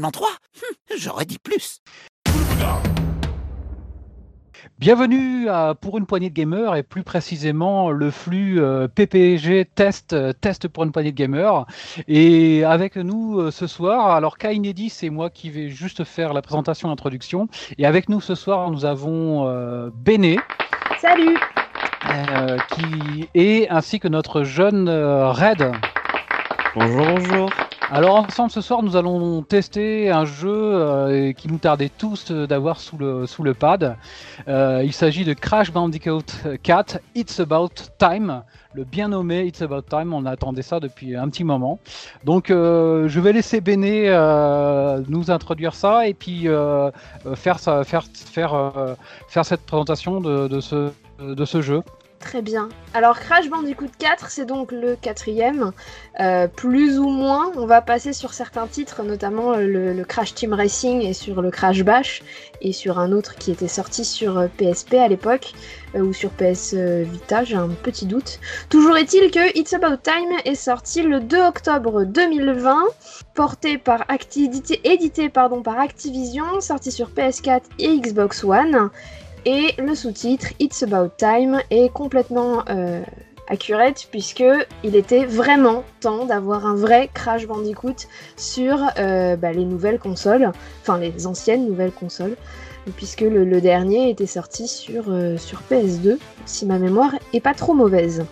seulement trois Hum, J'aurais dit plus. Bienvenue à Pour une poignée de gamers et plus précisément le flux euh, PPG test, euh, test pour une poignée de gamers. Et avec nous euh, ce soir, alors Kainedi, c'est moi qui vais juste faire la présentation d'introduction. Et avec nous ce soir, nous avons euh, Béné. Salut euh, qui est ainsi que notre jeune euh, Red. Bonjour, bonjour. Alors ensemble ce soir nous allons tester un jeu euh, qui nous tardait tous euh, d'avoir sous le, pad. Euh, il s'agit de Crash Bandicoot 4 It's About Time, le bien nommé It's About Time, on attendait ça depuis un petit moment. Donc je vais laisser Béné nous introduire ça et puis faire, cette présentation de ce jeu. Très bien. Alors Crash Bandicoot 4, c'est donc le quatrième. Euh, plus ou moins, on va passer sur certains titres, notamment euh, le, Crash Team Racing et sur le Crash Bash, et sur un autre qui était sorti sur euh, PSP à l'époque, euh, ou sur PS Vita, j'ai un petit doute. Toujours est-il que It's About Time est sorti le 2 octobre 2020, porté par édité, par Activision, sorti sur PS4 et Xbox One. Et le sous-titre It's About Time est complètement euh, accurate puisque il était vraiment temps d'avoir un vrai Crash Bandicoot sur euh, bah, les nouvelles consoles, enfin les anciennes nouvelles consoles, puisque le, le dernier était sorti sur, euh, sur PS2, si ma mémoire est pas trop mauvaise.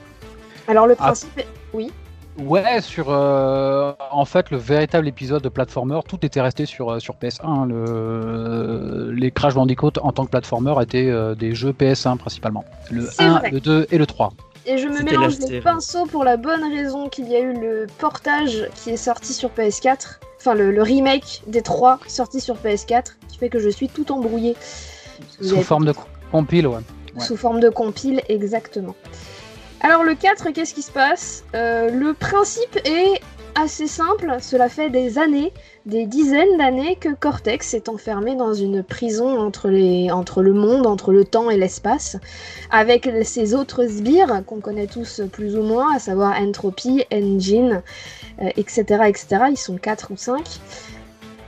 Alors le Ah. principe, est- oui. Ouais, sur euh, en fait le véritable épisode de platformer, tout était resté sur, euh, sur PS1. Le, les Crash Bandicoot en tant que platformer étaient euh, des jeux PS1 principalement. Le C'est 1, vrai. le 2 et le 3. Et je me mélange la les pinceaux pour la bonne raison qu'il y a eu le portage qui est sorti sur PS4, enfin le, le remake des trois sortis sur PS4, qui fait que je suis tout embrouillée. Vous Sous forme de compile, ouais. Ouais. Sous forme de compile, exactement. Alors le 4, qu'est-ce qui se passe? Euh, Le principe est assez simple, cela fait des années, des dizaines d'années que Cortex est enfermé dans une prison entre, le monde, entre le temps et l'espace, avec ses autres sbires qu'on connaît tous plus ou moins, à savoir Entropy, Engine, euh, etc., etc. Ils sont 4 ou 5.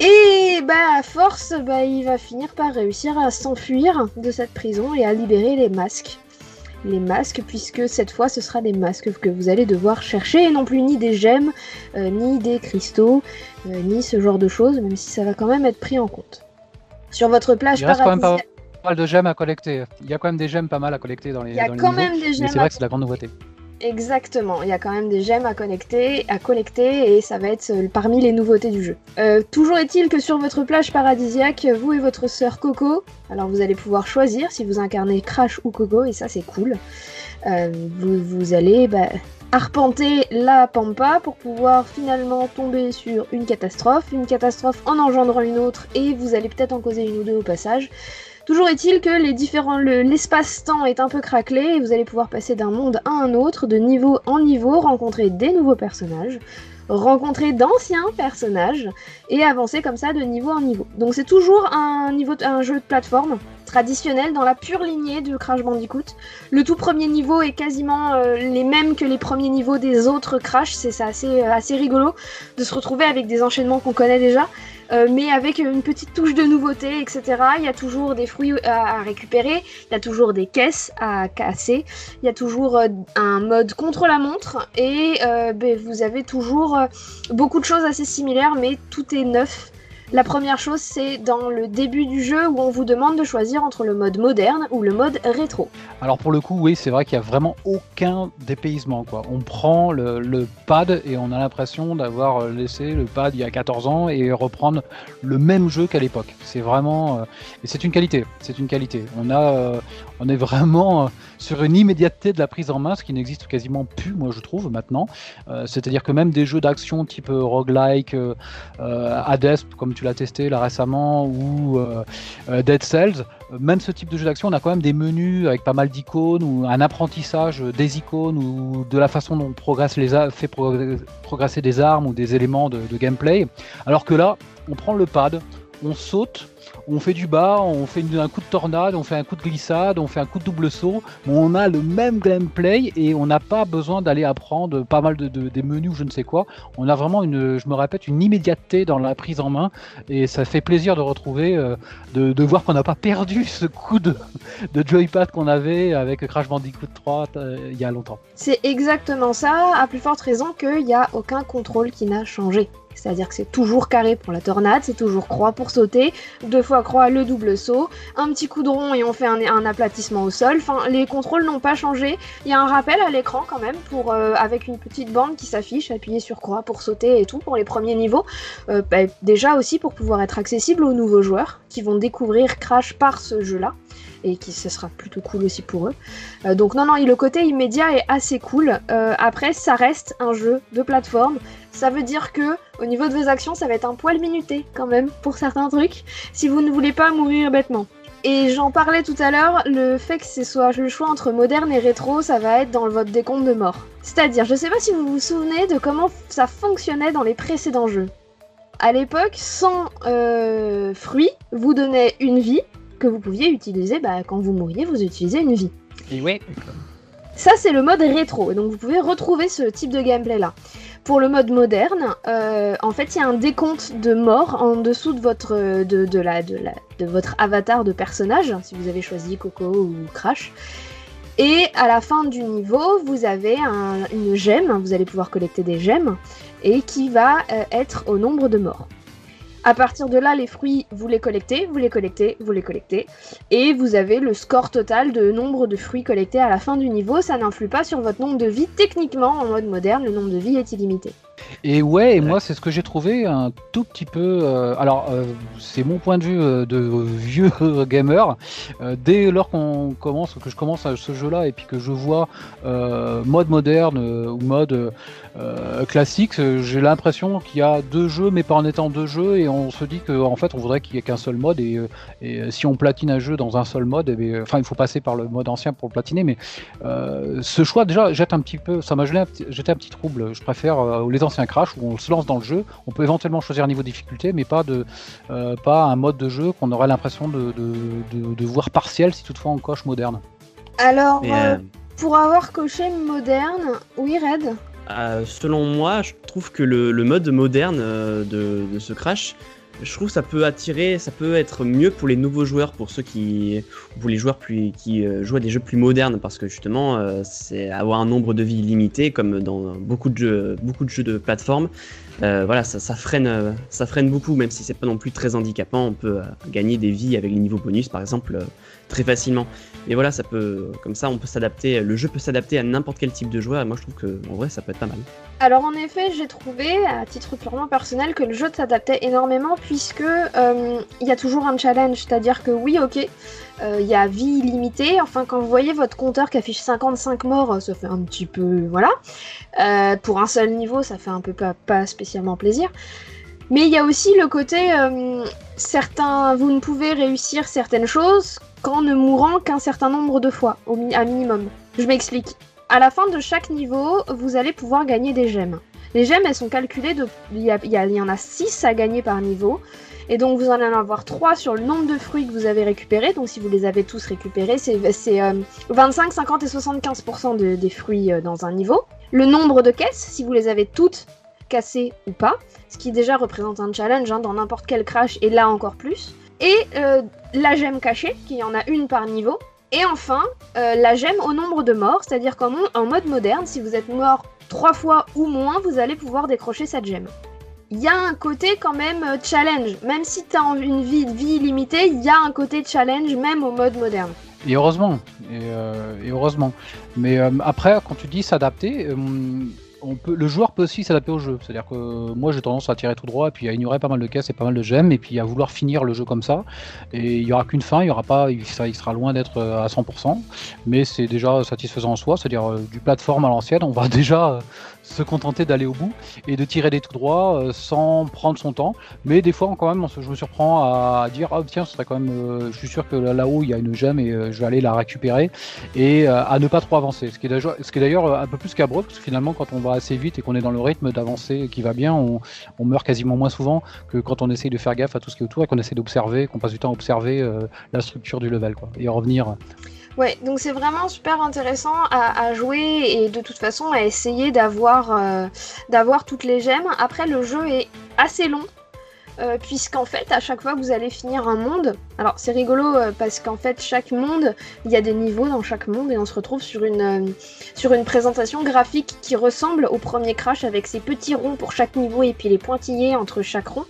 Et bah à force, bah, il va finir par réussir à s'enfuir de cette prison et à libérer les masques. Les masques, puisque cette fois ce sera des masques que vous allez devoir chercher et non plus ni des gemmes, euh, ni des cristaux, euh, ni ce genre de choses, même si ça va quand même être pris en compte. Sur votre plage Il reste quand même pas mal de gemmes à collecter. Il y a quand même des gemmes pas mal à collecter dans les, il y a dans les quand niveaux, même des Mais gemmes c'est vrai que c'est la grande nouveauté. Exactement, il y a quand même des gemmes à connecter, à collecter et ça va être euh, parmi les nouveautés du jeu. Euh, toujours est-il que sur votre plage paradisiaque, vous et votre sœur Coco, alors vous allez pouvoir choisir si vous incarnez Crash ou Coco et ça c'est cool. Euh, vous, vous allez bah, arpenter la pampa pour pouvoir finalement tomber sur une catastrophe, une catastrophe en engendrant une autre et vous allez peut-être en causer une ou deux au passage. Toujours est-il que les différents, le- l'espace-temps est un peu craquelé et vous allez pouvoir passer d'un monde à un autre, de niveau en niveau, rencontrer des nouveaux personnages, rencontrer d'anciens personnages et avancer comme ça de niveau en niveau. Donc c'est toujours un, niveau, un jeu de plateforme traditionnel dans la pure lignée de Crash Bandicoot. Le tout premier niveau est quasiment euh, les mêmes que les premiers niveaux des autres Crash, c'est assez, euh, assez rigolo de se retrouver avec des enchaînements qu'on connaît déjà. Euh, mais avec une petite touche de nouveauté, etc. Il y a toujours des fruits à, à récupérer, il y a toujours des caisses à casser, il y a toujours euh, un mode contre la montre, et euh, ben, vous avez toujours euh, beaucoup de choses assez similaires, mais tout est neuf. La première chose, c'est dans le début du jeu où on vous demande de choisir entre le mode moderne ou le mode rétro. Alors pour le coup, oui, c'est vrai qu'il n'y a vraiment aucun dépaysement. On prend le, le pad et on a l'impression d'avoir laissé le pad il y a 14 ans et reprendre le même jeu qu'à l'époque. C'est vraiment... euh, et c'est une qualité. C'est une qualité. On, a, euh, on est vraiment euh, sur une immédiateté de la prise en main, ce qui n'existe quasiment plus, moi je trouve, maintenant. Euh, C'est-à-dire que même des jeux d'action type euh, roguelike, euh, Hades, comme tu l'as testé là récemment, ou Dead Cells, même ce type de jeu d'action, on a quand même des menus avec pas mal d'icônes ou un apprentissage des icônes ou de la façon dont on progresse les fait progr- progresser des armes ou des éléments de gameplay. Alors que là, on prend le pad, on saute, on fait du bas, on fait un coup de tornade, on fait un coup de glissade, on fait un coup de double saut. on a le même gameplay et on n'a pas besoin d'aller apprendre pas mal de, de- des menus ou je ne sais quoi. On a vraiment une, je me répète, une immédiateté dans la prise en main et ça fait plaisir de retrouver, euh, de, de voir qu'on n'a pas perdu ce coup de, de joypad qu'on avait avec Crash Bandicoot 3 euh, il y a longtemps. C'est exactement ça, à plus forte raison qu'il n'y a aucun contrôle qui n'a changé. C'est-à-dire que c'est toujours carré pour la tornade, c'est toujours croix pour sauter, deux fois croix le double saut, un petit coup de rond et on fait un, aplatissement au sol. Enfin, les contrôles n'ont pas changé. Il y a un rappel à l'écran quand même pour euh, avec une petite bande qui s'affiche, appuyer sur croix pour sauter et tout pour les premiers niveaux. Euh, bah, déjà aussi pour pouvoir être accessible aux nouveaux joueurs qui vont découvrir Crash par ce jeu-là et qui ce sera plutôt cool aussi pour eux. Euh, donc non non, le côté immédiat est assez cool. Après, ça reste un jeu de plateforme. Ça veut dire que au niveau de vos actions, ça va être un poil minuté quand même pour certains trucs, si vous ne voulez pas mourir bêtement. Et j'en parlais tout à l'heure, le fait que ce soit le choix entre moderne et rétro, ça va être dans votre décompte de mort. C'est-à-dire, je sais pas si vous vous souvenez de comment ça fonctionnait dans les précédents jeux. À l'époque, sans euh, fruits, vous donnait une vie que vous pouviez utiliser bah, quand vous mouriez, vous utilisez une vie. Et ouais. Ça, c'est le mode rétro, donc vous pouvez retrouver ce type de gameplay là. Pour le mode moderne, euh, en fait, il y a un décompte de morts en dessous de votre, avatar de personnage, si vous avez choisi Coco ou Crash. Et à la fin du niveau, vous avez un- une gemme, vous allez pouvoir collecter des gemmes, et qui va euh, être au nombre de morts. À partir de là, les fruits, vous les collectez, vous les collectez, vous les collectez, et vous avez le score total de nombre de fruits collectés à la fin du niveau. Ça n'influe pas sur votre nombre de vies. Techniquement, en mode moderne, le nombre de vies est illimité. Et ouais, et moi c'est ce que j'ai trouvé un tout petit peu. euh, alors euh, c'est mon point de vue euh, de vieux gamer. Dès lors qu'on commence, que je commence à ce jeu-là et puis que je vois mode moderne ou mode classique, j'ai l'impression qu'il y a deux jeux, mais pas en étant deux jeux, et on se dit qu'en en fait on voudrait qu'il y ait qu'un seul mode. Et, et si on platine un jeu dans un seul mode, eh enfin il faut passer par le mode ancien pour le platiner, mais ce choix déjà jette un petit peu, ça m'a jeté un petit, jeté un petit trouble. Je préfère les anciens Crash où on se lance dans le jeu, on peut éventuellement choisir un niveau de difficulté, mais pas de euh, pas un mode de jeu qu'on aurait l'impression de, de, de- de voir partiel si toutefois on coche moderne. Alors, euh, euh, pour avoir coché moderne, oui, Red euh, selon moi, je trouve que le, le mode moderne euh, de, de ce Crash, je trouve que ça peut attirer, ça peut être mieux pour les nouveaux joueurs, pour ceux qui, pour les joueurs plus, qui euh, jouent à des jeux plus modernes, parce que justement, euh, c'est avoir un nombre de vies limité, comme dans beaucoup de jeux, de plateforme. Euh, voilà, ça, freine, beaucoup, même si c'est pas non plus très handicapant. On peut gagner des vies avec les niveaux bonus, par exemple, très facilement. Mais voilà, ça peut, comme ça, on peut s'adapter. Le jeu peut s'adapter à n'importe quel type de joueur. Et moi, je trouve que, en vrai, ça peut être pas mal. Alors en effet, j'ai trouvé, à titre purement personnel, que le jeu s'adaptait énormément puisque euh, il y a toujours un challenge, c'est-à-dire que oui, ok, euh, il y a vie limitée. Enfin, quand vous voyez votre compteur qui affiche 55 morts, ça fait un petit peu, voilà. Euh, pour un seul niveau, ça fait un peu pas, spécialement plaisir. Mais il y a aussi le côté, certains, vous ne pouvez réussir certaines choses qu'en ne mourant qu'un certain nombre de fois, au à minimum. Je m'explique. À la fin de chaque niveau, vous allez pouvoir gagner des gemmes. Les gemmes, elles sont calculées. Il y, en a 6 à gagner par niveau. Et donc, vous en allez avoir 3 sur le nombre de fruits que vous avez récupérés. Donc, si vous les avez tous récupérés, c'est c'est, euh, 25, 50 et 75% de- des fruits euh, dans un niveau. Le nombre de caisses, si vous les avez toutes cassé ou pas, ce qui déjà représente un challenge hein, dans n'importe quel crash et là encore plus. Et euh, la gemme cachée, qui en a une par niveau. Et enfin, euh, la gemme au nombre de morts, c'est-à-dire qu'en en mode moderne, si vous êtes mort trois fois ou moins, vous allez pouvoir décrocher cette gemme. Il y a un côté quand même euh, challenge, même si tu as une vie, vie limitée, il y a un côté challenge même au mode moderne. Et heureusement, et, euh, heureusement. Mais après, quand tu dis s'adapter, le joueur peut aussi s'adapter au jeu. C'est-à-dire que moi, j'ai tendance à tirer tout droit et puis à ignorer pas mal de caisses et pas mal de gemmes et puis à vouloir finir le jeu comme ça. Et il y aura qu'une fin, il y aura pas, il, sera loin d'être euh, à 100%, mais c'est déjà satisfaisant en soi. C'est-à-dire euh, du plateforme à l'ancienne, on va déjà se contenter d'aller au bout et de tirer des tout droits euh, sans prendre son temps. Mais des fois, quand même, je me surprends à dire ah tiens, ce serait quand même, euh, je suis sûr que là- là-haut il y a une gemme et euh, je vais aller la récupérer et à ne pas trop avancer. Ce qui est d'ailleurs, un peu plus cabreux parce que finalement, quand on va assez vite et qu'on est dans le rythme d'avancer qui va bien, on, meurt quasiment moins souvent que quand on essaye de faire gaffe à tout ce qui est autour et qu'on essaie d'observer, qu'on passe du temps à observer la structure du level quoi, et revenir. Ouais, donc c'est vraiment super intéressant à, jouer et de toute façon à essayer d'avoir euh, d'avoir toutes les gemmes. Après, le jeu est assez long. euh, puisqu'en fait, à chaque fois vous allez finir un monde, alors c'est rigolo euh, parce qu'en fait, chaque monde, il y a des niveaux dans chaque monde et on se retrouve sur une, sur une présentation graphique qui ressemble au premier Crash avec ses petits ronds pour chaque niveau et puis les pointillés entre chaque rond.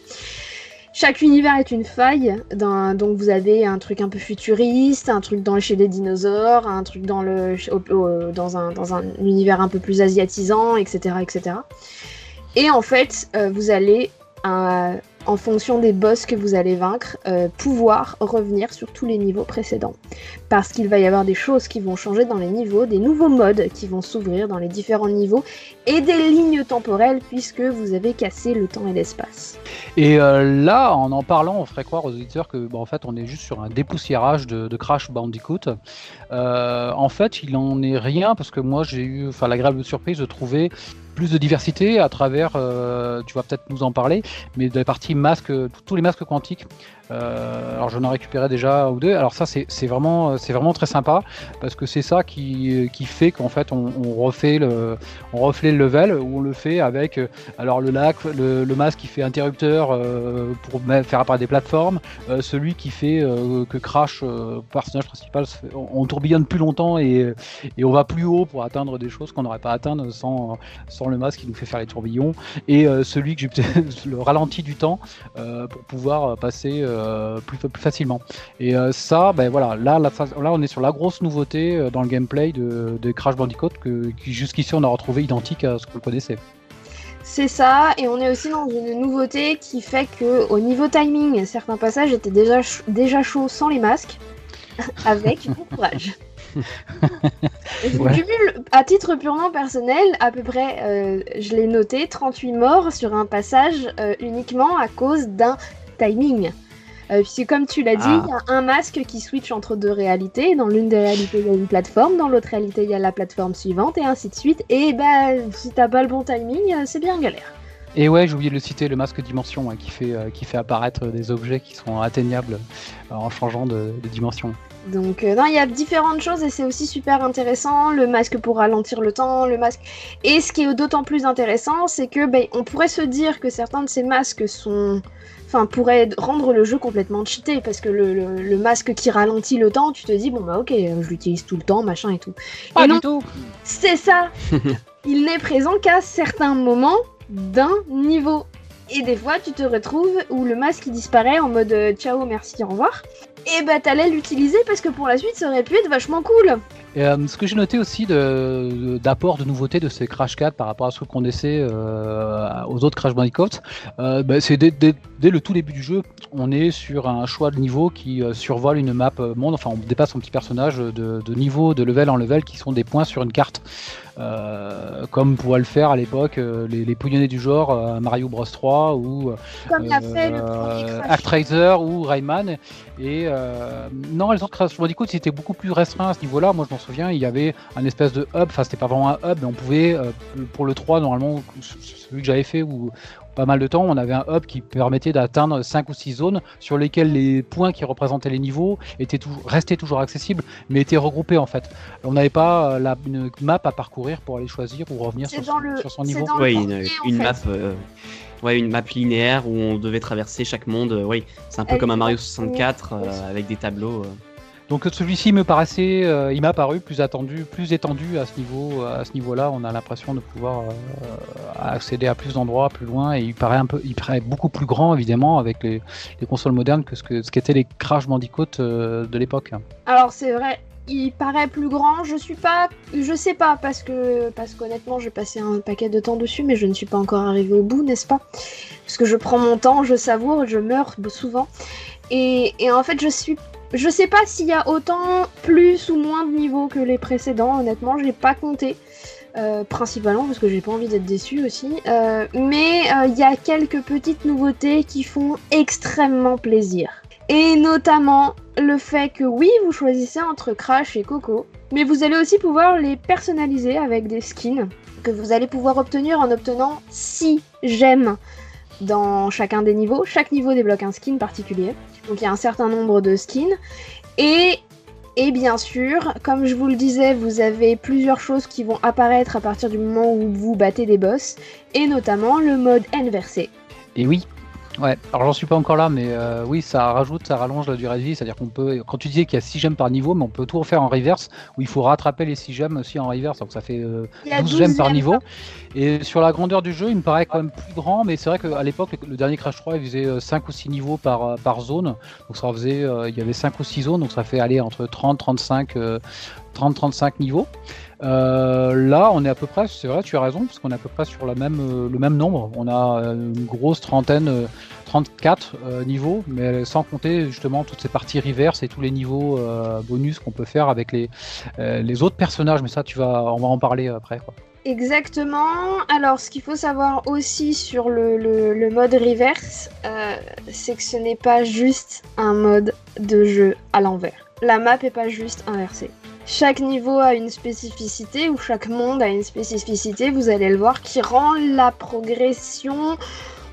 Chaque univers est une faille, donc vous avez un truc un peu futuriste, un truc dans chez les dinosaures, un truc dans, le, dans, un, dans un univers un peu plus asiatisant, etc. etc. Et en fait, euh, vous allez, euh, en fonction des boss que vous allez vaincre, euh, pouvoir revenir sur tous les niveaux précédents. Parce qu'il va y avoir des choses qui vont changer dans les niveaux, des nouveaux modes qui vont s'ouvrir dans les différents niveaux, et des lignes temporelles puisque vous avez cassé le temps et l'espace. Et euh, là, en en parlant, on ferait croire aux auditeurs que, bah, en fait, on est juste sur un dépoussiérage de, de Crash Bandicoot. Euh, en fait, il en est rien parce que moi, j'ai eu, l'agréable surprise de trouver plus de diversité à travers, tu vas peut-être nous en parler, mais de la partie masque, tous les masques quantiques. Euh, alors j'en ai récupéré déjà ou deux. Alors ça c'est vraiment vraiment très sympa parce que c'est ça qui, qui fait qu'en fait on, refait le on le level où on le fait avec euh, alors le lac le, masque qui fait interrupteur euh, pour faire apparaître des plateformes, celui qui fait que Crash personnage principal on, on tourbillonne plus longtemps et, et on va plus haut pour atteindre des choses qu'on n'aurait pas atteindre sans sans le masque qui nous fait faire les tourbillons et celui que j'ai le ralenti du temps pour pouvoir passer plus, plus facilement. Et euh, ça, ben voilà, là, là, ça- là, on est sur la grosse nouveauté euh, dans le gameplay de, de Crash Bandicoot que, qui jusqu'ici on a retrouvé identique à ce qu'on connaissait. C'est ça, et on est aussi dans une nouveauté qui fait que au niveau timing, certains passages étaient déjà, ch- déjà chauds sans les masques, avec bon courage. Je Ouais. cumule, à titre purement personnel, à peu près, euh, je l'ai noté, 38 morts sur un passage euh, uniquement à cause d'un timing. Euh, puisque comme tu l'as dit, Ah. il y a un masque qui switch entre deux réalités. Dans l'une des réalités, il y a une plateforme, dans l'autre réalité, il y a la plateforme suivante, et ainsi de suite. Et bah, si t'as pas le bon timing, euh, c'est bien galère. Et ouais, j'ai oublié de le citer, le masque dimension hein, qui, fait, euh, qui fait apparaître des objets qui sont atteignables euh, en changeant de, de dimension. Donc euh, non, il y a différentes choses et c'est aussi super intéressant. Le masque pour ralentir le temps, le masque. Et ce qui est d'autant plus intéressant, c'est que ben, on pourrait se dire que certains de ces masques sont, enfin, pourraient rendre le jeu complètement cheaté parce que le, le- le masque qui ralentit le temps, tu te dis bon bah ok, je l'utilise tout le temps, machin et tout. Pas et non, du tout c'est ça. Il n'est présent qu'à certains moments d'un niveau. Et des fois, tu te retrouves où le masque disparaît en mode euh, ciao, merci, au revoir. Et bah, t'allais l'utiliser parce que pour la suite, ça aurait pu être vachement cool. Et, euh, ce que j'ai noté aussi de- de- d'apport de, nouveautés de ces Crash 4 par rapport à ce qu'on essaie euh, aux autres Crash Bandicoot, bah, c'est dès, le tout début du jeu, on est sur un choix de niveau qui survole une map monde, enfin on dépasse son petit personnage de niveau, de level en level qui sont des points sur une carte. Euh, comme pourrait le faire à l'époque euh, les, les pouillonnés du genre euh, Mario Bros 3 ou Comme l'a fait le premier Crash. Actraiser ou Rayman. Et non, les autres Crash Bandicoot c'était beaucoup plus restreint à ce niveau-là. Moi je m'en souviens, il y avait un espèce de hub, enfin c'était pas vraiment un hub, mais on pouvait, pour le 3, normalement, celui que j'avais fait, ou pas mal de temps, on avait un hub qui permettait d'atteindre 5 ou 6 zones sur lesquelles les points qui représentaient les niveaux étaient toujours, restaient toujours accessibles, mais étaient regroupés en fait. On n'avait pas euh, la, une map à parcourir pour aller choisir ou revenir sur, dans le- sur son niveau. dans le Ouais, une, map, euh, ouais, une map linéaire où on devait traverser chaque monde. euh, oui, c'est un peu Elle comme un Mario dans le 64 premier, euh, oui. avec des tableaux. euh. Donc celui-ci me paraissait, euh, il m'a paru plus attendu, plus étendu à ce niveau, à ce niveau-là. On a l'impression de pouvoir euh, accéder à plus d'endroits, plus loin, et il paraît un peu, il paraît beaucoup plus grand évidemment avec les, les consoles modernes que ce que ce qu'étaient les Crash Bandicoot euh, de l'époque. Alors c'est vrai, il paraît plus grand. Je suis pas, je sais pas parce que parce qu'honnêtement j'ai passé un paquet de temps dessus, mais je ne suis pas encore arrivée au bout, n'est-ce pas? Parce que je prends mon temps, je savoure, je meurs souvent. Et, et en fait je suis, je sais pas s'il y a autant plus ou moins de niveaux que les précédents. Honnêtement, j'ai pas compté. Euh, principalement parce que j'ai pas envie d'être déçue aussi. Euh, mais euh, il y a quelques petites nouveautés qui font extrêmement plaisir. Et notamment le fait que oui, vous choisissez entre Crash et Coco, mais vous allez aussi pouvoir les personnaliser avec des skins que vous allez pouvoir obtenir en obtenant 6 gemmes dans chacun des niveaux. Chaque niveau débloque un skin particulier. Donc il y a un certain nombre de skins. Et, et bien sûr, comme je vous le disais, vous avez plusieurs choses qui vont apparaître à partir du moment où vous battez des boss. Et notamment le mode inversé. Et oui. Ouais, alors j'en suis pas encore là, mais euh, oui, ça rajoute, ça rallonge la durée de vie, c'est-à-dire qu'on peut, quand tu disais qu'il y a 6 gemmes par niveau, mais on peut tout refaire en reverse, où il faut rattraper les 6 gemmes aussi en reverse, donc ça fait euh, Il y a 12 gemmes par niveau. Et sur la grandeur du jeu, il me paraît quand même plus grand, mais c'est vrai qu'à l'époque, le, dernier Crash 3, il faisait 5 ou 6 niveaux par, euh, par zone. Donc ça faisait, euh, il y avait 5 ou 6 zones, donc ça fait aller entre 30, 35, euh, 30, 35 niveaux. Euh, là, on est à peu près, c'est vrai, tu as raison, parce qu'on est à peu près sur euh, le même nombre. On a euh, une grosse trentaine, euh, 34 euh, niveaux, mais sans compter justement toutes ces parties reverse et tous les niveaux bonus qu'on peut faire avec les, les autres personnages. Mais ça, tu vas, on va en parler après. Quoi. Exactement. Alors, ce qu'il faut savoir aussi sur le, le- mode reverse, c'est que ce n'est pas juste un mode de jeu à l'envers. La map est pas juste inversée. Chaque niveau a une spécificité, ou chaque monde a une spécificité, vous allez le voir, qui rend la progression,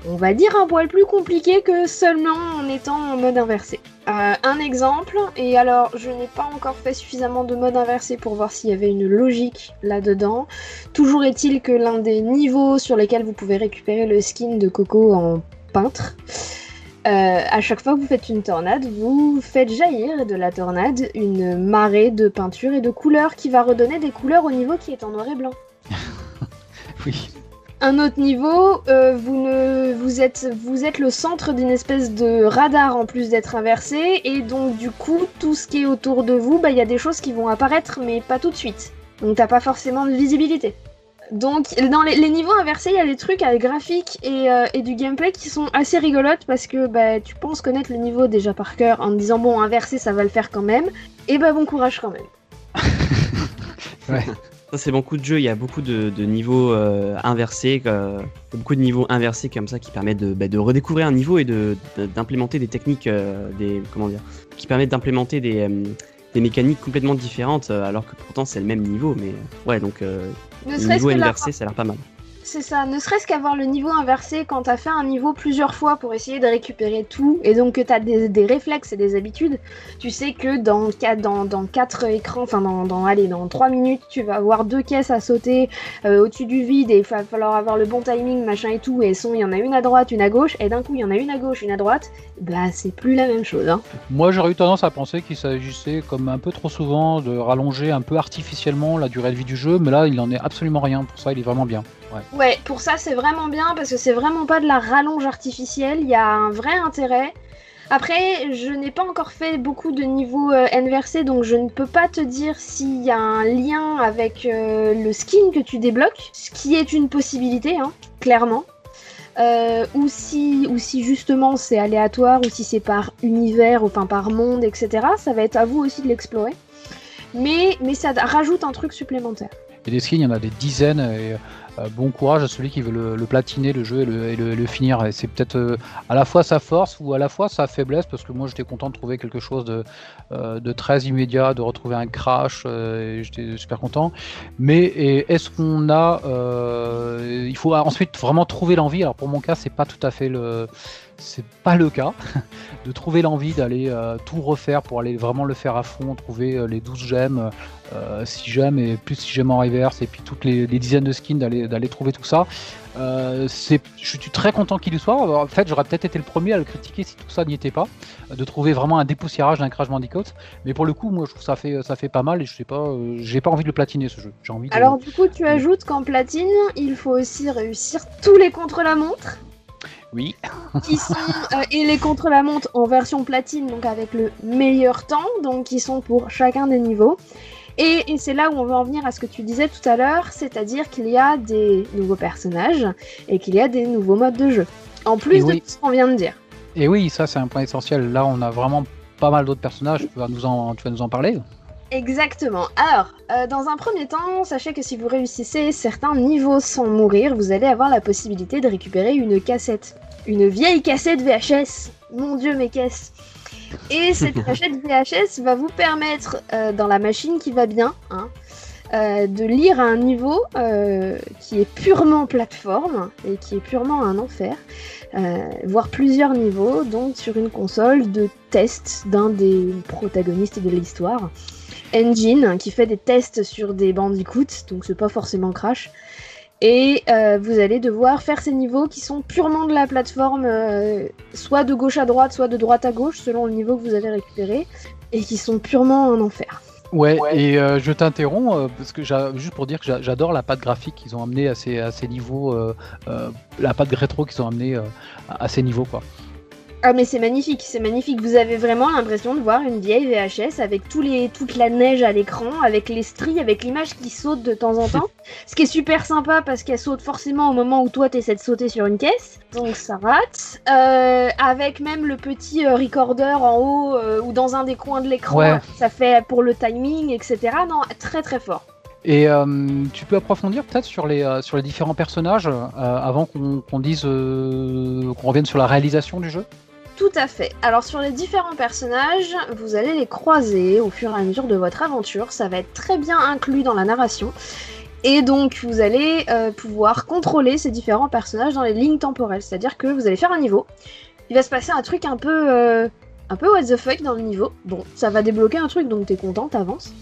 on va dire, un poil plus compliqué que seulement en étant en mode inversé. Euh, un exemple, et alors je n'ai pas encore fait suffisamment de mode inversé pour voir s'il y avait une logique là-dedans. Toujours est-il que l'un des niveaux sur lesquels vous pouvez récupérer le skin de Coco en peintre, euh, à chaque fois que vous faites une tornade, vous faites jaillir de la tornade une marée de peinture et de couleurs qui va redonner des couleurs au niveau qui est en noir et blanc. Oui. Un autre niveau, euh, vous, ne, vous, êtes, vous êtes le centre d'une espèce de radar en plus d'être inversé, et donc du coup, tout ce qui est autour de vous, bah, il y a des choses qui vont apparaître, mais pas tout de suite. Donc t'as pas forcément de visibilité. Donc dans les, les niveaux inversés, il y a des trucs avec graphiques et, euh, et du gameplay qui sont assez rigolotes parce que bah, tu penses connaître le niveau déjà par cœur en te disant bon inversé ça va le faire quand même, et bah bon courage quand même. Ça, c'est beaucoup de jeux. Il y a beaucoup de, de niveaux euh, inversés, euh, beaucoup de niveaux inversés comme ça qui permettent de, bah, de redécouvrir un niveau et de de- d'implémenter des techniques, euh, des comment dire, qui permettent d'implémenter des, euh, des mécaniques complètement différentes, alors que pourtant c'est le même niveau. Mais ouais, donc euh, Ne le serait-ce niveau que la- inversé, ça a l'air pas mal. C'est ça, ne serait-ce qu'avoir le niveau inversé quand t'as fait un niveau plusieurs fois pour essayer de récupérer tout, et donc que t'as des, des réflexes et des habitudes, tu sais que dans, dans, dans quatre écrans, enfin dans, dans, allez, dans 3 minutes, tu vas avoir deux caisses à sauter euh, au-dessus du vide, et il va falloir avoir le bon timing, machin et tout, et son, il y en a une à droite, une à gauche, et d'un coup il y en a une à gauche, une à droite, bah c'est plus la même chose. Hein. Moi, j'aurais eu tendance à penser qu'il s'agissait, comme un peu trop souvent, de rallonger un peu artificiellement la durée de vie du jeu, mais là, il en est absolument rien. Pour ça, il est vraiment bien. Ouais. Ouais, pour ça c'est vraiment bien parce que c'est vraiment pas de la rallonge artificielle, il y a un vrai intérêt. Après, je n'ai pas encore fait beaucoup de niveaux euh, inversés, donc je ne peux pas te dire s'il y a un lien avec euh, le skin que tu débloques, ce qui est une possibilité, hein, clairement. Euh, ou, si, ou si justement c'est aléatoire, ou si c'est par univers, enfin par monde, etc. Ça va être à vous aussi de l'explorer. Mais, mais ça rajoute un truc supplémentaire. Et des skins, il y en a des dizaines. Et euh, bon courage à celui qui veut le, platiner le jeu et le, finir. C'est peut-être euh, à la fois sa force ou à la fois sa faiblesse parce que moi j'étais content de trouver quelque chose de, euh, de très immédiat, de retrouver un crash. euh, et j'étais super content. Mais est-ce qu'on a euh, Il faut ensuite vraiment trouver l'envie. Alors pour mon cas, c'est pas tout à fait le c'est pas le cas de trouver l'envie d'aller euh, tout refaire pour aller vraiment le faire à fond, trouver euh, les 12 gemmes, euh, 6 gemmes et plus 6 gemmes en reverse et puis toutes les, dizaines de skins d'aller trouver tout ça. Euh, je suis très content qu'il y soit. En fait, j'aurais peut-être été le premier à le critiquer si tout ça n'y était pas, de trouver vraiment un dépoussiérage d'un Crash Bandicoot. Mais pour le coup, moi, je trouve ça fait ça fait pas mal et je sais pas, j'ai pas envie de le platiner ce jeu. Alors du coup, tu ajoutes qu'en platine, il faut aussi réussir tous les contre-la-montre. Oui. qui sont euh, et les contre-la-montre en version platine, donc avec le meilleur temps, donc qui sont pour chacun des niveaux. Et, et c'est là où on veut en venir à ce que tu disais tout à l'heure, c'est-à-dire qu'il y a des nouveaux personnages et qu'il y a des nouveaux modes de jeu. En plus Et de oui. tout ce qu'on vient de dire. Et oui, ça c'est un point essentiel. Là, on a vraiment pas mal d'autres personnages. Tu vas nous en, tu vas nous en parler. Exactement. Alors, euh, dans un premier temps, sachez que si vous réussissez certains niveaux sans mourir, vous allez avoir la possibilité de récupérer une cassette. Une vieille cassette VHS. Mon dieu, mais qu'est-ce Et cette cassette VHS va vous permettre, euh, dans la machine qui va bien, hein, euh, de lire un niveau qui est purement plateforme et qui est purement un enfer, voire plusieurs niveaux, donc sur une console de test d'un des protagonistes de l'histoire. Engine qui fait des tests sur des bandicoots, donc c'est pas forcément Crash. Et euh, vous allez devoir faire ces niveaux qui sont purement de la plateforme, euh, soit de gauche à droite, soit de droite à gauche, selon le niveau que vous allez récupérer, et qui sont purement un enfer. Ouais, et euh, je t'interromps euh, parce que juste pour dire que j'a- j'adore la patte graphique qu'ils ont amené à ces, à ces niveaux, euh, euh, la patte rétro qu'ils ont amené euh, à à ces niveaux quoi. Ah mais c'est magnifique, c'est magnifique. Vous avez vraiment l'impression de voir une vieille VHS avec tous les, toute la neige à l'écran, avec les stries, avec l'image qui saute de temps en temps. Ce qui est super sympa parce qu'elle saute forcément au moment où toi t'essaies de sauter sur une caisse. Donc ça rate. Euh, avec même le petit euh, recorder en haut euh, ou dans un des coins de l'écran. Ouais. Ça fait pour le timing, etc. Non, très très fort. Et euh, tu peux approfondir peut-être sur les euh, sur les différents personnages euh, avant qu'on dise qu'on revienne sur la réalisation du jeu? Tout à fait. Alors sur les différents personnages, vous allez les croiser au fur et à mesure de votre aventure. Ça va être très bien inclus dans la narration. Et donc vous allez euh, pouvoir contrôler ces différents personnages dans les lignes temporelles. C'est-à-dire que vous allez faire un niveau. Il va se passer un truc un peu... euh, un peu what the fuck dans le niveau. Bon, ça va débloquer un truc, donc t'es content, t'avances.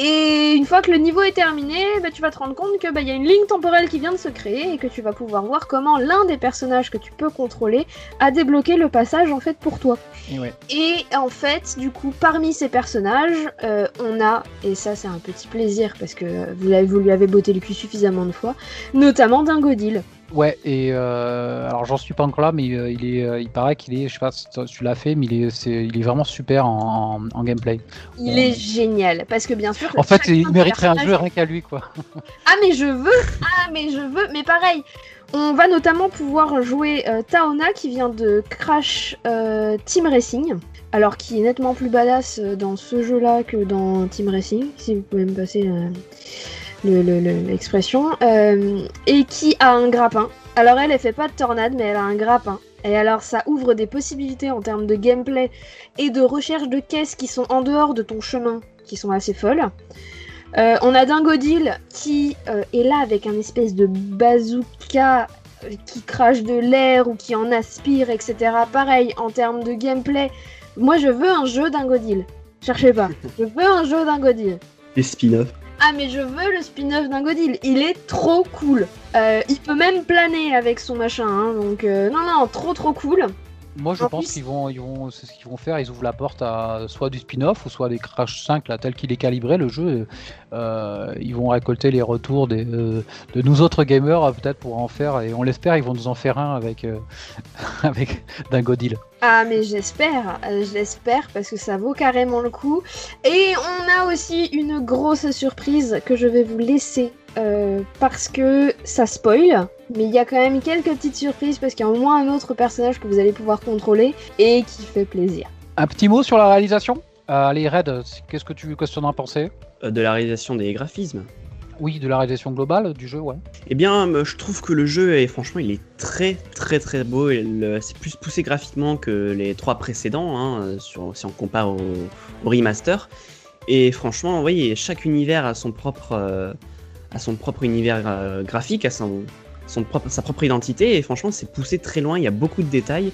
Et une fois que le niveau est terminé, bah, tu vas te rendre compte que bah, y a une ligne temporelle qui vient de se créer et que tu vas pouvoir voir comment l'un des personnages que tu peux contrôler a débloqué le passage en fait pour toi. Et ouais. Et en fait, du coup, parmi ces personnages, euh, on a, et ça c'est un petit plaisir parce que vous lui avez botté le cul suffisamment de fois, notamment Dingodil. Ouais, et euh, alors j'en suis pas encore là, mais euh, il est, euh, il paraît qu'il est, je sais pas si tu l'as fait, mais il est, il est vraiment super en, en- en gameplay. Il Ouais. est génial parce que bien sûr. En fait, il mériterait un jeu rien qu'à lui, quoi. Ah mais je veux, ah mais je veux, mais pareil. On va notamment pouvoir jouer euh, Taona qui vient de Crash euh, Team Racing. Alors qui est nettement plus badass euh, dans ce jeu-là que dans Team Racing, si vous pouvez me passer euh, le- l'expression. Euh, et qui a un grappin. Alors elle, elle fait pas de tornade, mais elle a un grappin. Et alors ça ouvre des possibilités en termes de gameplay et de recherche de caisses qui sont en dehors de ton chemin, qui sont assez folles. Euh, on a Dingodil qui euh, est là avec un espèce de bazooka qui crache de l'air ou qui en aspire, etc. Pareil, en termes de gameplay, moi je veux un jeu Dingodil. Cherchez pas, je veux un jeu Dingodil. Les spin-offs. Ah mais je veux le spin-off Dingodil, il est trop cool. Euh, il peut même planer avec son machin, hein, donc euh, non non, trop trop cool. Moi, je En pense plus- qu'ils vont, ils vont, c'est ce qu'ils vont faire. Ils ouvrent la porte à soit du spin-off ou soit des Crash 5 là, tel qu'il est calibré le jeu. Euh, ils vont récolter les retours des, euh, de nous autres gamers peut-être pour en faire et on l'espère. Ils vont nous en faire un avec euh, avec Dingodil. Ah mais j'espère, euh, je l'espère parce que ça vaut carrément le coup. Et on a aussi une grosse surprise que je vais vous laisser euh, parce que ça spoil. Mais il y a quand même quelques petites surprises parce qu'il y a au moins un autre personnage que vous allez pouvoir contrôler et qui fait plaisir. Un petit mot sur la réalisation? Euh, allez Red, qu'est-ce que tu qu'est-ce que en as pensé? Euh, de la réalisation des graphismes. Oui, de la réalisation globale du jeu, ouais. Eh bien, euh, je trouve que le jeu est franchement, il est très très très beau. Euh, C'est plus poussé graphiquement que les trois précédents, hein, euh, si on compare au, remaster. Et franchement, oui, chaque univers a son propre, univers graphique, a sa propre identité. Et franchement, c'est poussé très loin. Il y a beaucoup de détails.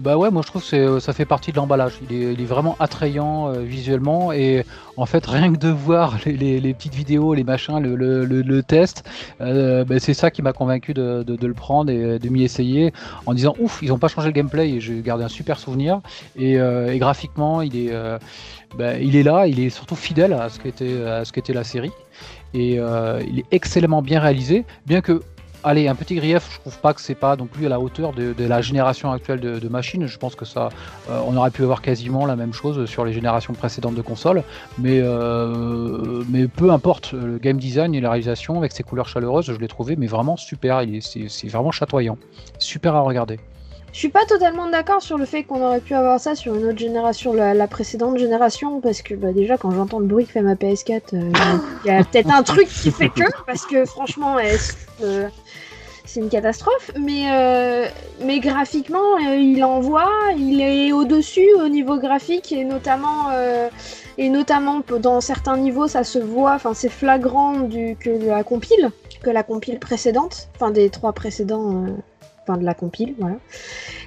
Bah ouais, moi je trouve que ça fait partie de l'emballage. Il est, vraiment attrayant euh, visuellement. Et en fait rien que de voir les, petites vidéos, les machins, le, test, euh, bah, c'est ça qui m'a convaincu de, le prendre et de m'y essayer en disant ouf, ils ont pas changé le gameplay et j'ai gardé un super souvenir. Et, euh, graphiquement il est, euh, bah, il est là, il est surtout fidèle à ce qu'était à ce qu'était la série. Et euh, il est excellemment bien réalisé, bien que Allez, un petit grief, je trouve pas que c'est pas non plus à la hauteur de, la génération actuelle de, machines. Je pense que ça, euh, on aurait pu avoir quasiment la même chose sur les générations précédentes de consoles, mais, euh, mais peu importe, le game design et la réalisation avec ses couleurs chaleureuses, je l'ai trouvé mais vraiment super. C'est vraiment chatoyant, super à regarder. Je suis pas totalement d'accord sur le fait qu'on aurait pu avoir ça sur une autre génération, la, précédente génération, parce que bah, déjà quand j'entends le bruit que fait ma PS4, euh, il y a peut-être un truc qui fait que, parce que franchement, euh, c'est une catastrophe. Mais, euh, graphiquement, il envoie, il est au-dessus au niveau graphique et notamment, et notamment dans certains niveaux, ça se voit, enfin c'est flagrant que la compile, que la compile précédente, enfin des trois précédents. Enfin, de la compile, voilà.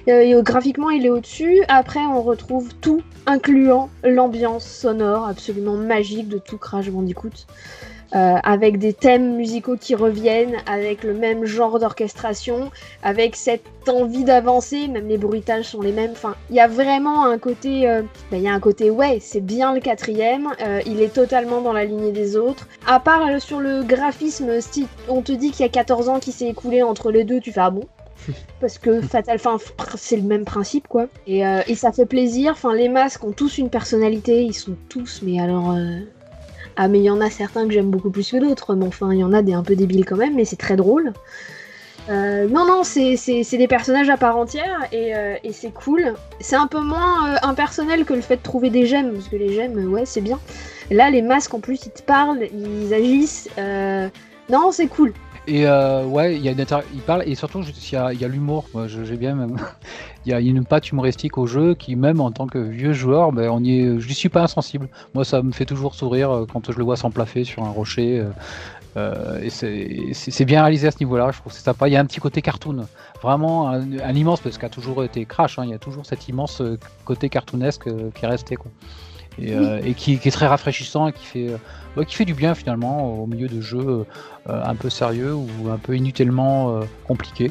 Euh, et, euh, graphiquement, il est au-dessus. Après, on retrouve tout, incluant l'ambiance sonore absolument magique de tout Crash Bandicoot. Euh, avec des thèmes musicaux qui reviennent, avec le même genre d'orchestration, avec cette envie d'avancer, même les bruitages sont les mêmes. Enfin, il y a vraiment un côté, ben, il y a un côté ouais, c'est bien le quatrième, il est totalement dans la lignée des autres. À part sur le graphisme, si on te dit qu'il y a 14 ans qui s'est écoulé entre les deux, tu fais ah bon? Parce que Fatal, pr- c'est le même principe quoi. Et, euh, et ça fait plaisir. Enfin, les masques ont tous une personnalité. Ils sont tous, mais alors, euh, ah mais il y en a certains que j'aime beaucoup plus que d'autres. Mais enfin, il y en a des un peu débiles quand même, mais c'est très drôle. Euh, non, non, c'est des personnages à part entière et, euh, et c'est cool. C'est un peu moins euh, impersonnel que le fait de trouver des gemmes, parce que les gemmes, ouais, c'est bien. Là, les masques en plus, ils te parlent, ils agissent. Non, c'est cool. Et euh, ouais, il y a une parle et surtout il y a, l'humour. Moi, j'ai bien même. il y a une patte humoristique au jeu qui même en tant que vieux joueur, ben on y est, je n'y suis pas insensible. Moi, ça me fait toujours sourire euh, quand je le vois s'emplaffer sur un rocher. euh, et c'est- bien réalisé à ce niveau-là. Je trouve c'est sympa. Il y a un petit côté cartoon, vraiment un, immense parce qu'il a toujours été Crash. hein, il y a toujours cet immense côté cartoonesque qui est resté quoi. Et, euh, et qui, qui est très rafraîchissant et qui fait, euh, ouais, qui fait du bien finalement au milieu de jeux euh, un peu sérieux ou un peu inutilement compliqués.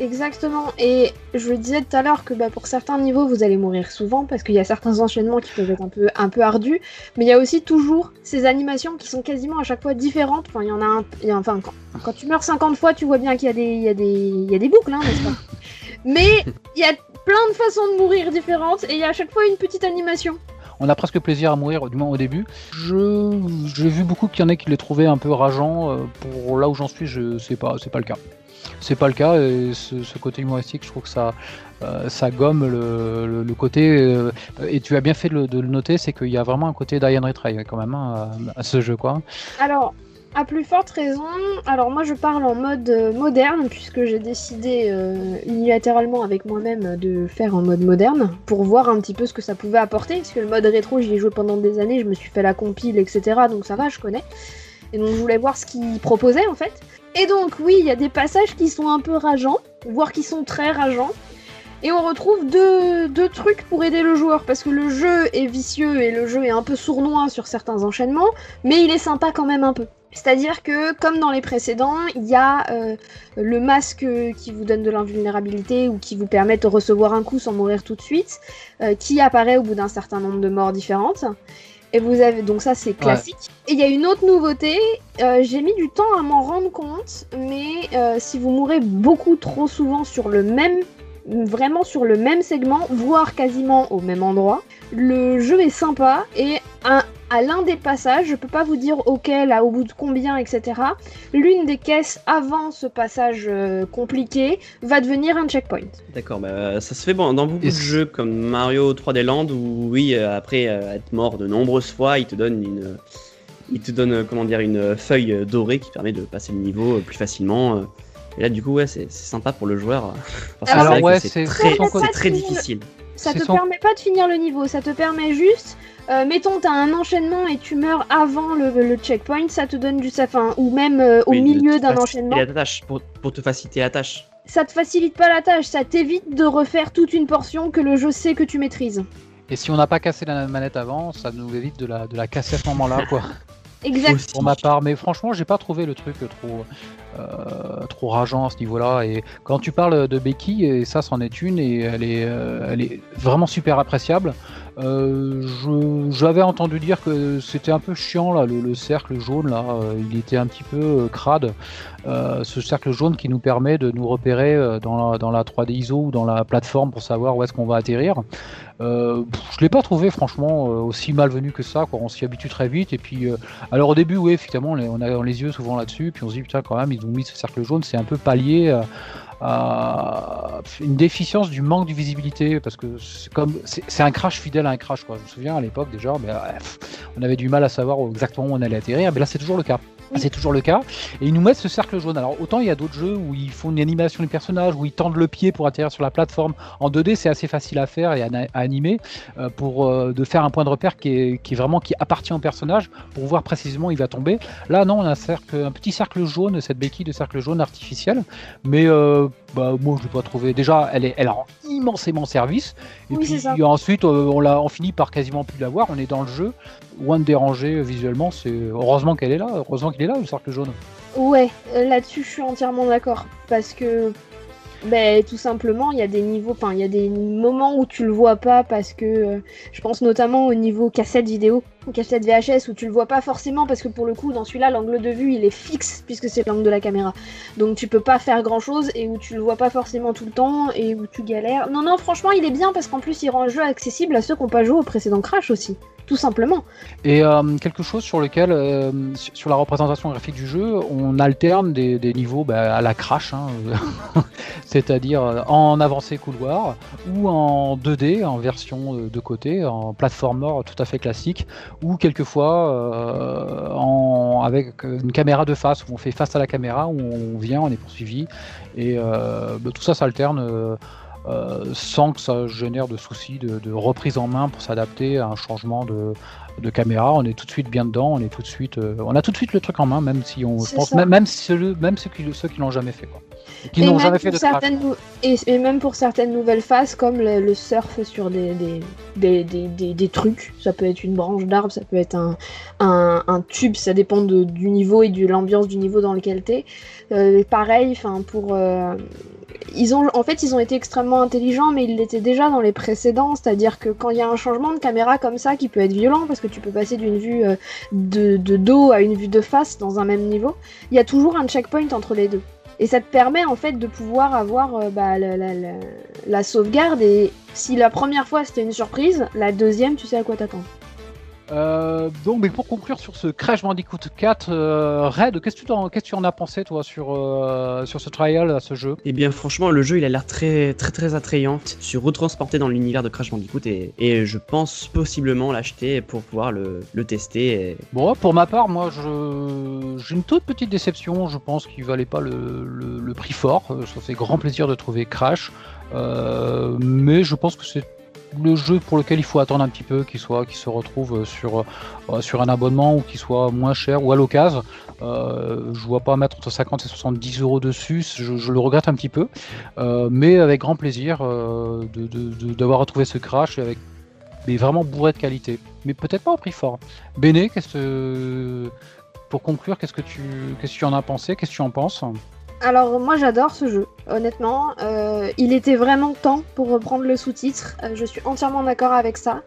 Exactement. Et je le disais tout à l'heure que bah, pour certains niveaux, vous allez mourir souvent parce qu'il y a certains enchaînements qui peuvent être un peu, un peu ardus. Mais il y a aussi toujours ces animations qui sont quasiment à chaque fois différentes. Enfin, il y en a un. il y a- enfin, quand, quand tu meurs 50 fois, tu vois bien qu'il y a des, y a des, il y a des boucles, hein, n'est-ce pas? Mais il y a plein de façons de mourir différentes et il y a à chaque fois une petite animation. On a presque plaisir à mourir, du moins au début. Je j'ai vu beaucoup qu'il y en a qui les trouvaient un peu rageants. euh, Pour là où j'en suis, je sais pas, c'est pas le cas. C'est pas le cas et ce, côté humoristique, je trouve que ça, euh, ça gomme le, côté. euh, et tu as bien fait de le, noter, c'est qu'il y a vraiment un côté Diane Retry quand même hein, à, à ce jeu, quoi. Alors, à plus forte raison, alors moi je parle en mode euh, moderne, puisque j'ai décidé euh, unilatéralement avec moi-même de faire en mode moderne, pour voir un petit peu ce que ça pouvait apporter, parce que le mode rétro j'y ai joué pendant des années, je me suis fait la compile, etc. Donc ça va, je connais. Et donc je voulais voir ce qu'il proposait en fait. Et donc oui, il y a des passages qui sont un peu rageants, voire qui sont très rageants. Et on retrouve deux, deux trucs pour aider le joueur, parce que le jeu est vicieux et le jeu est un peu sournois sur certains enchaînements, mais il est sympa quand même un peu. C'est-à-dire que, comme dans les précédents, il y a euh, le masque qui vous donne de l'invulnérabilité ou qui vous permet de recevoir un coup sans mourir tout de suite, euh, qui apparaît au bout d'un certain nombre de morts différentes. Et vous avez donc ça c'est classique. Et il y a une autre nouveauté. euh, J'ai mis du temps à m'en rendre compte, mais si vous mourrez beaucoup trop souvent sur le même, vraiment sur le même segment, voire quasiment au même endroit, le jeu est sympa et un, à l'un des passages, je peux pas vous dire auquel, à au bout de combien, etc. L'une des caisses avant ce passage euh, compliqué va devenir un checkpoint. D'accord, bah, ça se fait bon, dans beaucoup de jeux comme Mario 3D Land où, oui, euh, après euh, être mort de nombreuses fois, il te donne une, il te donne, comment dire, une feuille dorée qui permet de passer le niveau euh, plus facilement. euh. Et là, du coup, ouais, c'est sympa pour le joueur. Parce que Alors, c'est vrai ouais, que c'est très, très difficile. Ça te son- permet pas de finir le niveau, ça te permet juste, euh, mettons, t'as un enchaînement et tu meurs avant le, le checkpoint, ça te donne du enfin, ou même euh, au Oui, milieu d'un enchaînement, la tâche, pour, pour te faciliter la tâche. ça te facilite pas la tâche, ça t'évite de refaire toute une portion que le jeu sait que tu maîtrises. Et si on n'a pas cassé la manette avant, ça nous évite de la, de la casser à ce moment-là, quoi. Exact. Pour ma part. Mais franchement, j'ai pas trouvé le truc trop, euh, trop rageant à ce niveau-là. Et quand tu parles de Becky, et ça, c'en est une, et elle est, euh, elle est vraiment super appréciable. Euh, J'avais entendu dire que c'était un peu chiant là, le, le cercle jaune là, euh, il était un petit peu euh, crade. Ce cercle jaune qui nous permet de nous repérer dans la, dans la 3D ISO ou dans la plateforme pour savoir où est-ce qu'on va atterrir. Euh, je l'ai pas trouvé franchement aussi malvenu que ça. Quoi. On s'y habitue très vite. Et puis, alors au début, oui, effectivement, on a- on a les yeux souvent là-dessus. Puis on se dit putain, quand même, ils ont mis ce cercle jaune. C'est un peu pallié euh, une déficience du manque de visibilité parce que c'est comme c'est un crash fidèle à un crash. Quoi. Je me souviens à l'époque déjà, mais, euh, on avait du mal à savoir exactement où on allait atterrir. Mais là, c'est toujours le cas. Oui. C'est toujours le cas. Et ils nous mettent ce cercle jaune. Alors autant il y a d'autres jeux où ils font une animation du personnage, où ils tendent le pied pour atterrir sur la plateforme. En 2D, c'est assez facile à faire et à, animer euh, pour euh, de faire un point de repère qui est, vraiment qui appartient au personnage pour voir précisément où il va tomber. Là, non, on a un petit cercle jaune, cette béquille de cercle jaune artificiel. Mais euh, bah, moi, je l'ai pas trouvé. Déjà, elle, est, elle rend immensément service. Et Oui, puis ensuite, euh, on, l'a, on finit par quasiment plus la voir. On est dans le jeu. Loin de déranger euh, visuellement. C'est heureusement qu'elle est là. Heureusement qu'il est là, le cercle jaune. Ouais, euh, là-dessus je suis entièrement d'accord. Parce que, ben, tout simplement, il y a des niveaux, enfin, il y a des moments où tu le vois pas parce que euh, je pense notamment au niveau cassette vidéo, ou cassette VHS, où tu le vois pas forcément parce que pour le coup, dans celui-là, l'angle de vue il est fixe puisque c'est l'angle de la caméra. Donc tu peux pas faire grand chose et où tu le vois pas forcément tout le temps et où tu galères. Non, non, franchement, il est bien parce qu'en plus, il rend le jeu accessible à ceux qui n'ont pas joué au précédent Crash aussi. Tout simplement. Et euh, quelque chose sur lequel, euh, sur la représentation graphique du jeu, on alterne des, niveaux bah, à la crash, hein, c'est-à-dire euh, en avancée couloir ou en 2D, en version de côté, en platformer tout à fait classique, ou quelquefois euh, en, avec une caméra de face, où on fait face à la caméra, où on vient, on est poursuivi, et euh, bah, tout ça s'alterne. euh, sans que ça génère de soucis de, de reprise en main pour s'adapter à un changement de, de caméra. On est tout de suite bien dedans, on est tout de suite, euh, on a tout de suite le truc en main, même si on, pense, même, même ceux, même ceux qui, ceux qui l'ont jamais fait, quoi. Et qui Et n'ont même jamais fait pour de certaines nou- et, et même pour certaines nouvelles phases, comme le, le surf sur des, des, des, des, des- trucs, ça peut être une branche d'arbre, ça peut être un, un, un tube, ça dépend de- du niveau et de l'ambiance du niveau dans lequel t'es. Euh, pareil, enfin pour euh, ils ont en fait ils ont été extrêmement intelligents, mais ils l'étaient déjà dans les précédents, c'est-à-dire que quand il y a un changement de caméra comme ça qui peut être violent parce que tu peux passer d'une vue euh, de, de dos à une vue de face dans un même niveau, il y a toujours un checkpoint entre les deux. Et ça te permet en fait de pouvoir avoir euh, bah, la, sauvegarde et si la première fois c'était une surprise, la deuxième tu sais à quoi t'attendre. Euh, donc, mais pour conclure sur ce Crash Bandicoot 4, euh, Red, qu'est-ce que tu en, tu as pensé toi sur, euh, sur ce trial, à ce jeu? Et bien franchement, le jeu il a l'air très très très attrayant. Je suis retransporté dans l'univers de Crash Bandicoot et, et je pense possiblement l'acheter pour pouvoir le, le tester. Et... Bon, pour ma part, moi, j'ai une toute petite déception. Je pense qu'il valait pas le, le- le prix fort. Euh, Ça fait grand plaisir de trouver Crash, Euh, mais je pense que c'est le jeu pour lequel il faut attendre un petit peu, qu'il soit, qu'il se retrouve sur euh, sur un abonnement ou qu'il soit moins cher ou à l'occasion. Euh, je vois pas mettre entre 50 et 70 euros dessus. Je, le regrette un petit peu, Euh, mais avec grand plaisir euh, d'avoir retrouvé ce Crash avec mais vraiment bourré de qualité. Mais peut-être pas au prix fort. Béné, qu'est-ce que pour conclure, qu'est-ce que tu qu'est-ce que tu en as pensé Qu'est-ce que tu en penses? Alors moi j'adore ce jeu, honnêtement. Euh, il était vraiment temps pour reprendre le sous-titre. Euh, je suis entièrement d'accord avec ça.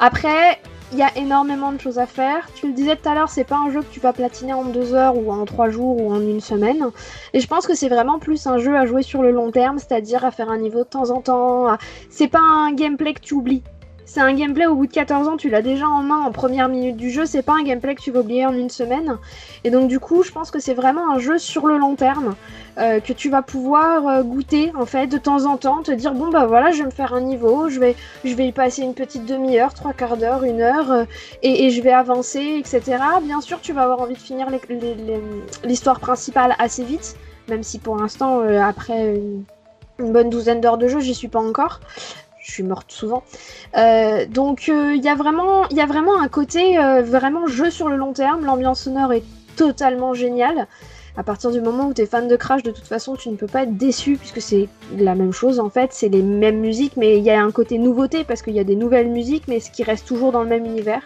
Après, il y a énormément de choses à faire. Tu le disais tout à l'heure, c'est pas un jeu que tu vas platiner en deux heures ou en trois jours ou en une semaine. Et je pense que c'est vraiment plus un jeu à jouer sur le long terme, c'est-à-dire à faire un niveau de temps en temps. C'est pas un gameplay que tu oublies. C'est un gameplay au bout de 14 ans, tu l'as déjà en main en première minute du jeu, c'est pas un gameplay que tu vas oublier en une semaine. Et donc du coup, je pense que c'est vraiment un jeu sur le long terme euh, que tu vas pouvoir euh, goûter en fait de temps en temps, te dire bon bah voilà, je vais me faire un niveau, je vais, je vais y passer une petite demi-heure, trois quarts d'heure, une heure, euh, et, je vais avancer, etc. Bien sûr, tu vas avoir envie de finir l'histoire principale assez vite, même si pour l'instant, après une bonne douzaine d'heures de jeu, j'y suis pas encore. Je suis morte souvent. Euh, donc euh, il y, a vraiment- il y a vraiment un côté euh, vraiment jeu sur le long terme. L'ambiance sonore est totalement géniale. À partir du moment où tu es fan de Crash, de toute façon, tu ne peux pas être déçu puisque c'est la même chose en fait. C'est les mêmes musiques, mais il y a un côté nouveauté parce qu'il y a des nouvelles musiques, mais ce qui reste toujours dans le même univers.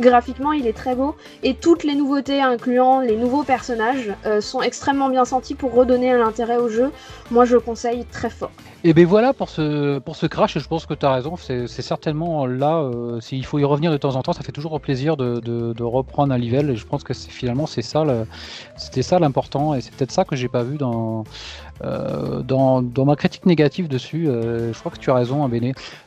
Graphiquement, il est très beau et toutes les nouveautés, incluant les nouveaux personnages, euh, sont extrêmement bien senties pour redonner un intérêt au jeu. Moi, je le conseille très fort. Et ben voilà pour ce, pour ce crash, je pense que tu as raison, c'est certainement là, euh, s'il faut y revenir de temps en temps, ça fait toujours plaisir de, reprendre un level, et je pense que finalement c'est ça, c'était ça l'important, et c'est peut-être ça que j'ai pas vu dans, euh, dans, ma critique négative dessus, euh, je crois que tu as raison, hein.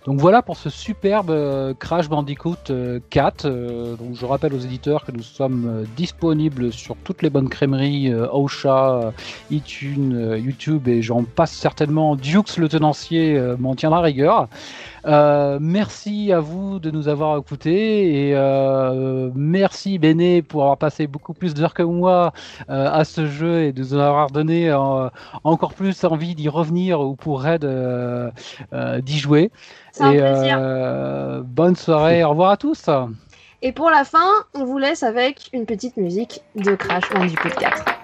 Donc voilà pour ce superbe euh, Crash Bandicoot euh, 4, euh, donc je rappelle aux éditeurs que nous sommes disponibles sur toutes les bonnes crèmeries, Ocha, euh, iTunes, YouTube et j'en passe certainement. Dukes le tenancier m'en tiendra rigueur. Euh, merci à vous de nous avoir écoutés et euh, merci Béné pour avoir passé beaucoup plus d'heures que moi euh, à ce jeu et de nous avoir donné encore plus envie d'y revenir ou pour Red d'y jouer. Et plaisir. bonne soirée, au revoir à tous. Et pour la fin, on vous laisse avec une petite musique de Crash Bandicoot 4.